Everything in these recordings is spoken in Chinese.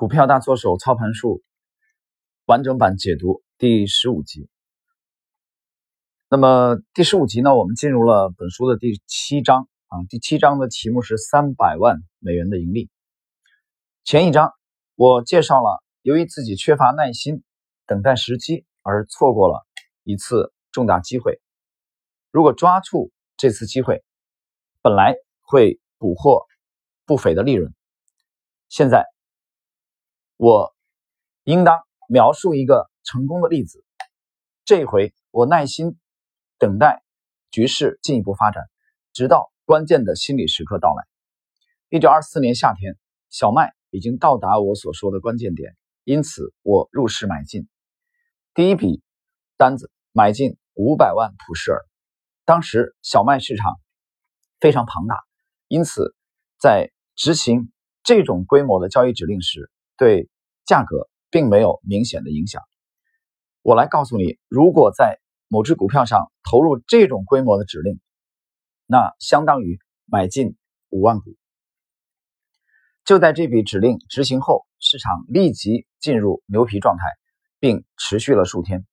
股票大作手操盘术完整版解读第十五集。那么第十五集呢，我们进入了本书的第七章啊。第七章的题目是三百万美元的盈利。前一章我介绍了，由于自己缺乏耐心，等待时机而错过了一次重大机会。如果抓住这次机会，本来会捕获不菲的利润。现在。我应当描述一个成功的例子。这回我耐心等待局势进一步发展，直到关键的心理时刻到来。一九二四年夏天，小麦已经到达我所说的关键点，因此我入市买进。第一笔单子买进五百万普氏尔。当时小麦市场非常庞大，因此在执行这种规模的交易指令时，对价格并没有明显的影响。我来告诉你，如果在某只股票上投入这种规模的指令，那相当于买进五万股。就在这笔指令执行后，市场立即进入牛皮状态，并持续了数天。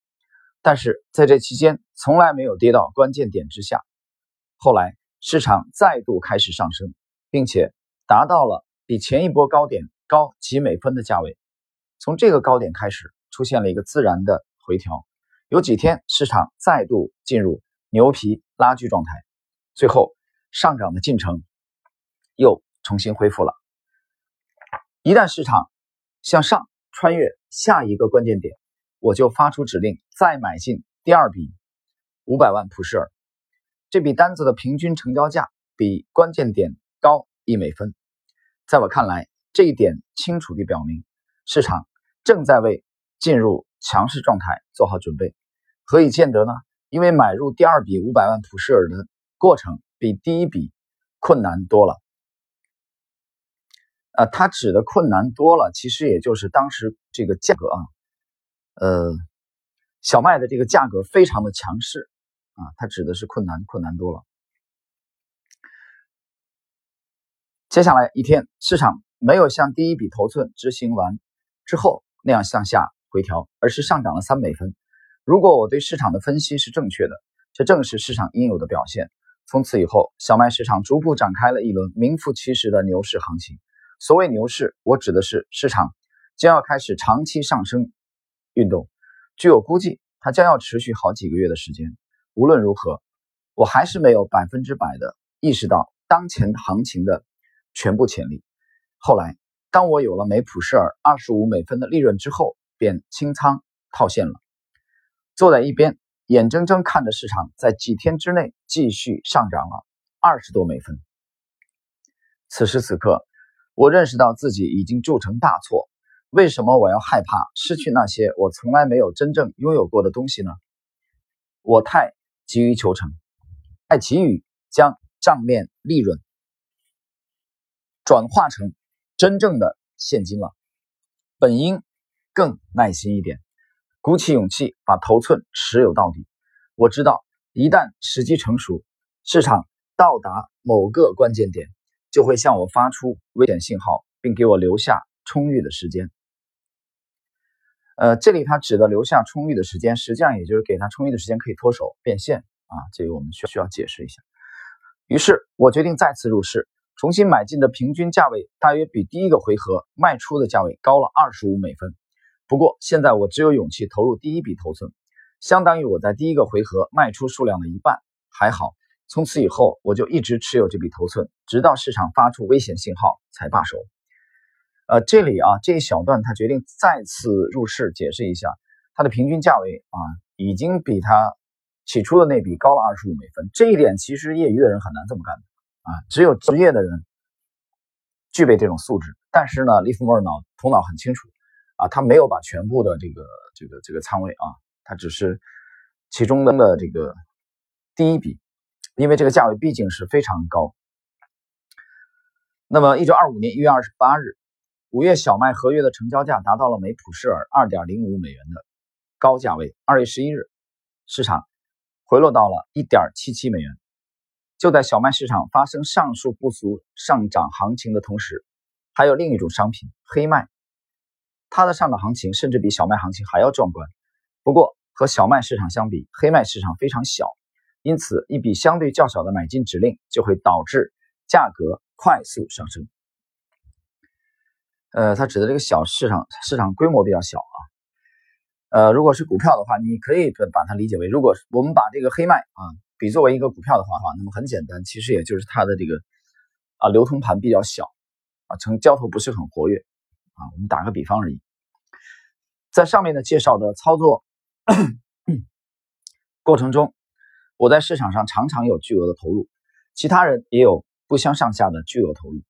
但是在这期间，从来没有跌到关键点之下。后来市场再度开始上升，并且达到了比前一波高点。高几美分的价位，从这个高点开始出现了一个自然的回调，有几天市场再度进入牛皮拉锯状态，最后上涨的进程又重新恢复了。一旦市场向上穿越下一个关键点，我就发出指令再买进第二笔五百万普世尔，这笔单子的平均成交价比关键点高一美分，在我看来。这一点清楚地表明，市场正在为进入强势状态做好准备。何以见得呢？因为买入第二笔五百万普氏尔的过程比第一笔困难多了。啊，他指的困难多了，其实也就是当时这个价格啊，呃，小麦的这个价格非常的强势啊，他指的是困难困难多了。接下来一天，市场。没有像第一笔头寸执行完之后那样向下回调，而是上涨了三美分。如果我对市场的分析是正确的，这正是市场应有的表现。从此以后，小麦市场逐步展开了一轮名副其实的牛市行情。所谓牛市，我指的是市场将要开始长期上升运动。据我估计，它将要持续好几个月的时间。无论如何，我还是没有百分之百的意识到当前行情的全部潜力。后来，当我有了每普氏尔二十五美分的利润之后，便清仓套现了，坐在一边，眼睁睁看着市场在几天之内继续上涨了二十多美分。此时此刻，我认识到自己已经铸成大错。为什么我要害怕失去那些我从来没有真正拥有过的东西呢？我太急于求成，太急于将账面利润转化成。真正的现金了，本应更耐心一点，鼓起勇气把头寸持有到底。我知道，一旦时机成熟，市场到达某个关键点，就会向我发出危险信号，并给我留下充裕的时间。呃，这里他指的留下充裕的时间，实际上也就是给他充裕的时间可以脱手变现啊。这个我们需需要解释一下。于是我决定再次入市。重新买进的平均价位大约比第一个回合卖出的价位高了二十五美分。不过现在我只有勇气投入第一笔头寸，相当于我在第一个回合卖出数量的一半。还好，从此以后我就一直持有这笔头寸，直到市场发出危险信号才罢手。呃，这里啊这一小段他决定再次入市，解释一下，它的平均价位啊已经比他起初的那笔高了二十五美分。这一点其实业余的人很难这么干的。啊，只有职业的人具备这种素质。但是呢，利弗莫尔脑头脑很清楚，啊，他没有把全部的这个这个这个仓位啊，他只是其中的这个第一笔，因为这个价位毕竟是非常高。那么，一九二五年一月二十八日，五月小麦合约的成交价达到了每普氏尔二点零五美元的高价位。二月十一日，市场回落到了一点七七美元。就在小麦市场发生上述不俗上涨行情的同时，还有另一种商品黑麦它的上涨行情甚至比小麦行情还要壮观。不过和小麦市场相比，黑麦市场非常小，因此一笔相对较小的买进指令就会导致价格快速上升。呃，它指的这个小市场市场规模比较小啊。呃，如果是股票的话，你可以把它理解为，如果我们把这个黑麦啊比作为一个股票的话，话那么很简单，其实也就是它的这个啊流通盘比较小啊，成交投不是很活跃啊。我们打个比方而已，在上面的介绍的操作过程中，我在市场上常常有巨额的投入，其他人也有不相上下的巨额投入。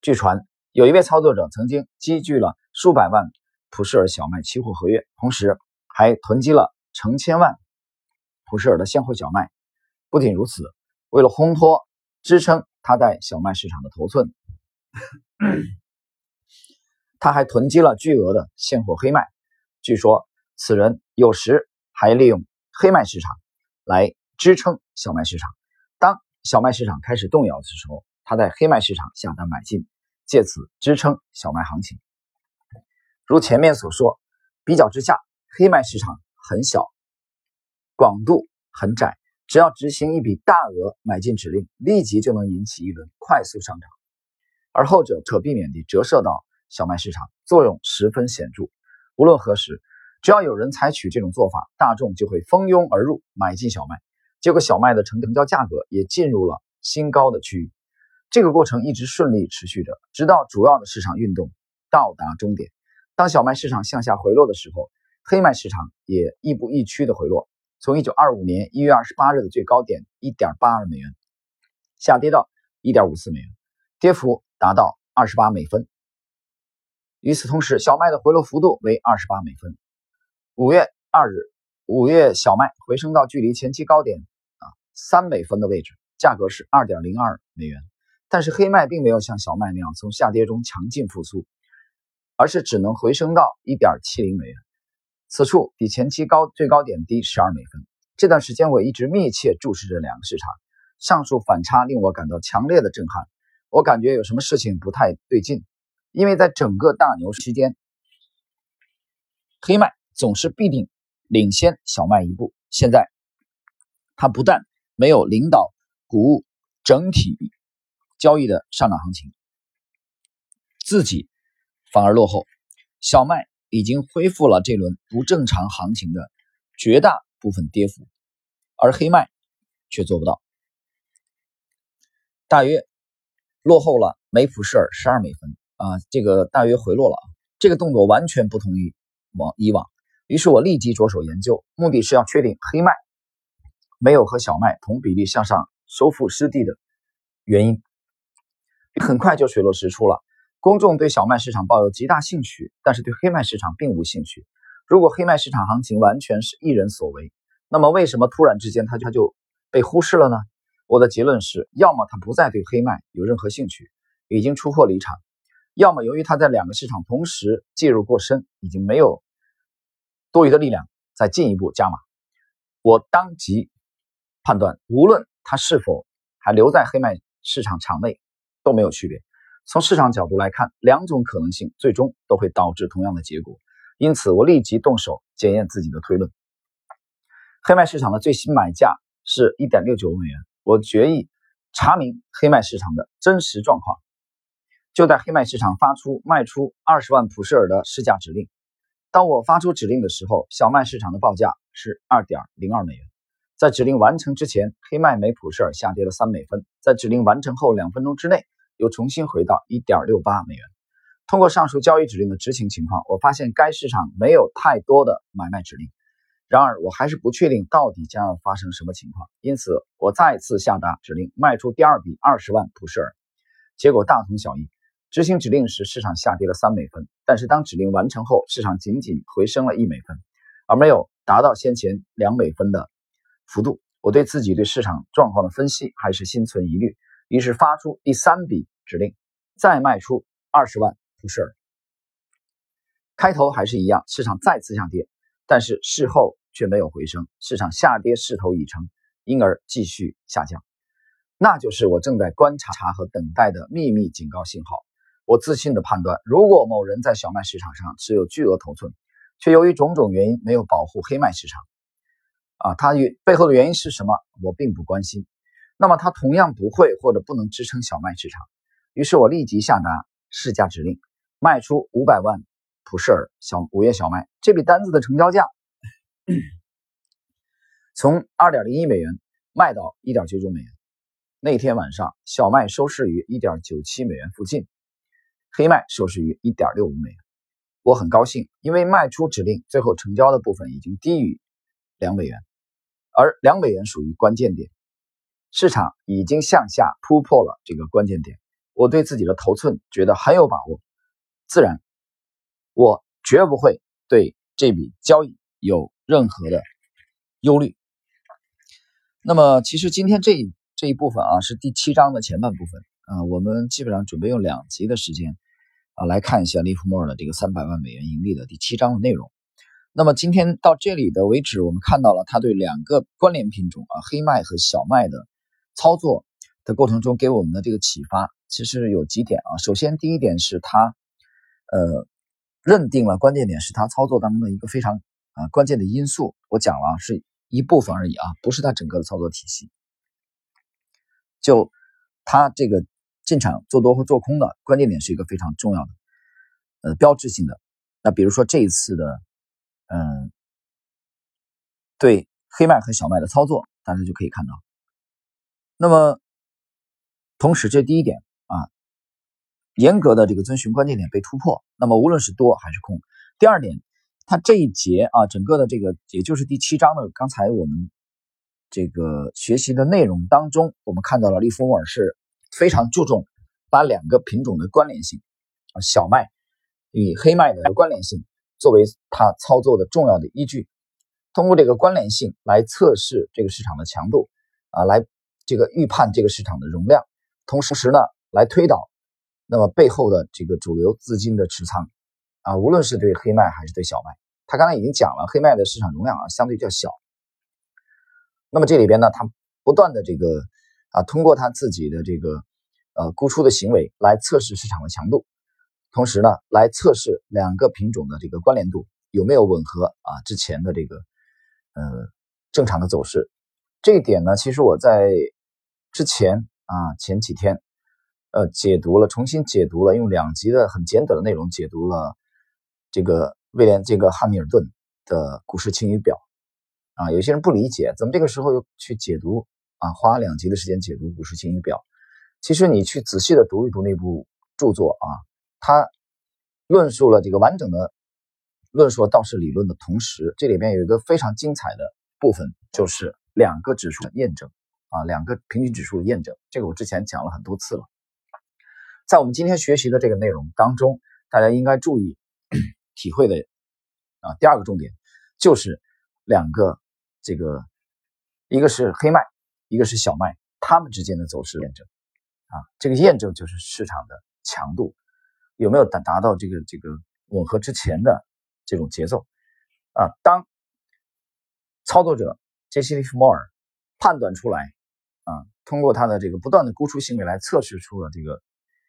据传，有一位操作者曾经积聚了数百万。普氏尔小麦期货合约，同时还囤积了成千万普氏尔的现货小麦。不仅如此，为了烘托支撑他在小麦市场的头寸，他还囤积了巨额的现货黑麦。据说，此人有时还利用黑麦市场来支撑小麦市场。当小麦市场开始动摇的时候，他在黑麦市场下单买进，借此支撑小麦行情。如前面所说，比较之下，黑麦市场很小，广度很窄，只要执行一笔大额买进指令，立即就能引起一轮快速上涨；而后者可避免地折射到小麦市场，作用十分显著。无论何时，只要有人采取这种做法，大众就会蜂拥而入买进小麦，结果小麦的成交价格也进入了新高的区域。这个过程一直顺利持续着，直到主要的市场运动到达终点。当小麦市场向下回落的时候，黑麦市场也亦步亦趋的回落，从一九二五年一月二十八日的最高点一点八二美元，下跌到一点五四美元，跌幅达到二十八美分。与此同时，小麦的回落幅度为二十八美分。五月二日，五月小麦回升到距离前期高点啊三美分的位置，价格是二点零二美元。但是黑麦并没有像小麦那样从下跌中强劲复苏。而是只能回升到一点七零美元，此处比前期高最高点低十二美分。这段时间我一直密切注视着两个市场，上述反差令我感到强烈的震撼。我感觉有什么事情不太对劲，因为在整个大牛期间，黑麦总是必定领先小麦一步。现在，它不但没有领导谷物整体交易的上涨行情，自己。反而落后，小麦已经恢复了这轮不正常行情的绝大部分跌幅，而黑麦却做不到，大约落后了梅普氏尔十二美分啊，这个大约回落了啊，这个动作完全不同于往以往。于是我立即着手研究，目的是要确定黑麦没有和小麦同比例向上收复失地的原因，很快就水落石出了。公众对小麦市场抱有极大兴趣，但是对黑麦市场并无兴趣。如果黑麦市场行情完全是一人所为，那么为什么突然之间它它就被忽视了呢？我的结论是：要么他不再对黑麦有任何兴趣，已经出货离场；要么由于他在两个市场同时介入过深，已经没有多余的力量再进一步加码。我当即判断，无论他是否还留在黑麦市场场内，都没有区别。从市场角度来看，两种可能性最终都会导致同样的结果，因此我立即动手检验自己的推论。黑麦市场的最新买价是一点六九美元，我决意查明黑麦市场的真实状况。就在黑麦市场发出卖出二十万普氏尔的市价指令，当我发出指令的时候，小麦市场的报价是二点零二美元。在指令完成之前，黑麦每普氏尔下跌了三美分，在指令完成后两分钟之内。又重新回到一点六八美元。通过上述交易指令的执行情况，我发现该市场没有太多的买卖指令。然而，我还是不确定到底将要发生什么情况，因此我再次下达指令卖出第二笔二十万普氏尔。结果大同小异。执行指令时，市场下跌了三美分，但是当指令完成后，市场仅仅回升了一美分，而没有达到先前两美分的幅度。我对自己对市场状况的分析还是心存疑虑。于是发出第三笔指令，再卖出二十万普氏尔。开头还是一样，市场再次下跌，但是事后却没有回升，市场下跌势头已成，因而继续下降。那就是我正在观察和等待的秘密警告信号。我自信的判断，如果某人在小麦市场上持有巨额头寸，却由于种种原因没有保护黑麦市场，啊，他与背后的原因是什么？我并不关心。那么它同样不会或者不能支撑小麦市场。于是我立即下达市价指令，卖出五百万普氏尔小五月小麦。这笔单子的成交价从二点零一美元卖到一点九九美元。那天晚上，小麦收市于一点九七美元附近。黑麦收市于一点六五美元，我很高兴，因为卖出指令最后成交的部分已经低于两美元，而两美元属于关键点，市场已经向下突破了这个关键点，我对自己的头寸觉得很有把握，自然，我绝不会对这笔交易有任何的忧虑。那么，其实今天这一这一部分啊，是第七章的前半部分。啊，我们基本上准备用两集的时间啊来看一下利弗莫尔的这个三百万美元盈利的第七章的内容。那么今天到这里的为止，我们看到了他对两个关联品种啊黑麦和小麦的操作的过程中给我们的这个启发，其实有几点啊。首先，第一点是他呃认定了关键点是他操作当中的一个非常啊关键的因素。我讲了是一部分而已啊，不是他整个的操作体系。就他这个。进场做多或做空的关键点是一个非常重要的，呃，标志性的。那比如说这一次的，嗯，对黑麦和小麦的操作，大家就可以看到。那么，同时这第一点啊，严格的这个遵循关键点被突破。那么无论是多还是空。第二点，它这一节啊，整个的这个也就是第七章的刚才我们这个学习的内容当中，我们看到了利弗莫尔是。非常注重把两个品种的关联性啊，小麦与黑麦的关联性作为他操作的重要的依据，通过这个关联性来测试这个市场的强度啊，来这个预判这个市场的容量，同时呢来推导那么背后的这个主流资金的持仓啊，无论是对黑麦还是对小麦，他刚才已经讲了黑麦的市场容量啊相对较小，那么这里边呢，他不断的这个。啊，通过他自己的这个呃沽出的行为来测试市场的强度，同时呢，来测试两个品种的这个关联度有没有吻合啊之前的这个呃正常的走势。这一点呢，其实我在之前啊前几天呃解读了，重新解读了，用两集的很简短的内容解读了这个威廉这个汉密尔顿的股市晴雨表啊，有些人不理解，怎么这个时候又去解读？啊，花两集的时间解读股市晴雨表，其实你去仔细的读一读那部著作啊，它论述了这个完整的论述道氏理论的同时，这里边有一个非常精彩的部分，就是两个指数的验证啊，两个平均指数的验证。这个我之前讲了很多次了，在我们今天学习的这个内容当中，大家应该注意体会的啊，第二个重点就是两个这个，一个是黑麦。一个是小麦，它们之间的走势验证，啊，这个验证就是市场的强度有没有达达到这个这个吻合之前的这种节奏，啊，当操作者杰西·利弗莫尔判断出来，啊，通过他的这个不断的沽出行为来测试出了这个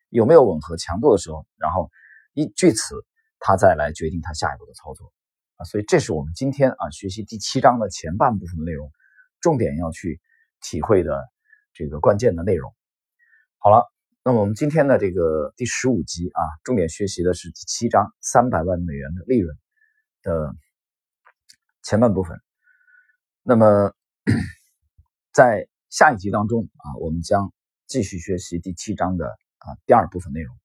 有没有吻合强度的时候，然后依据此他再来决定他下一步的操作，啊，所以这是我们今天啊学习第七章的前半部分的内容，重点要去。体会的这个关键的内容，好了，那么我们今天的这个第十五集啊，重点学习的是第七章三百万美元的利润的前半部分。那么 在下一集当中啊，我们将继续学习第七章的啊第二部分内容。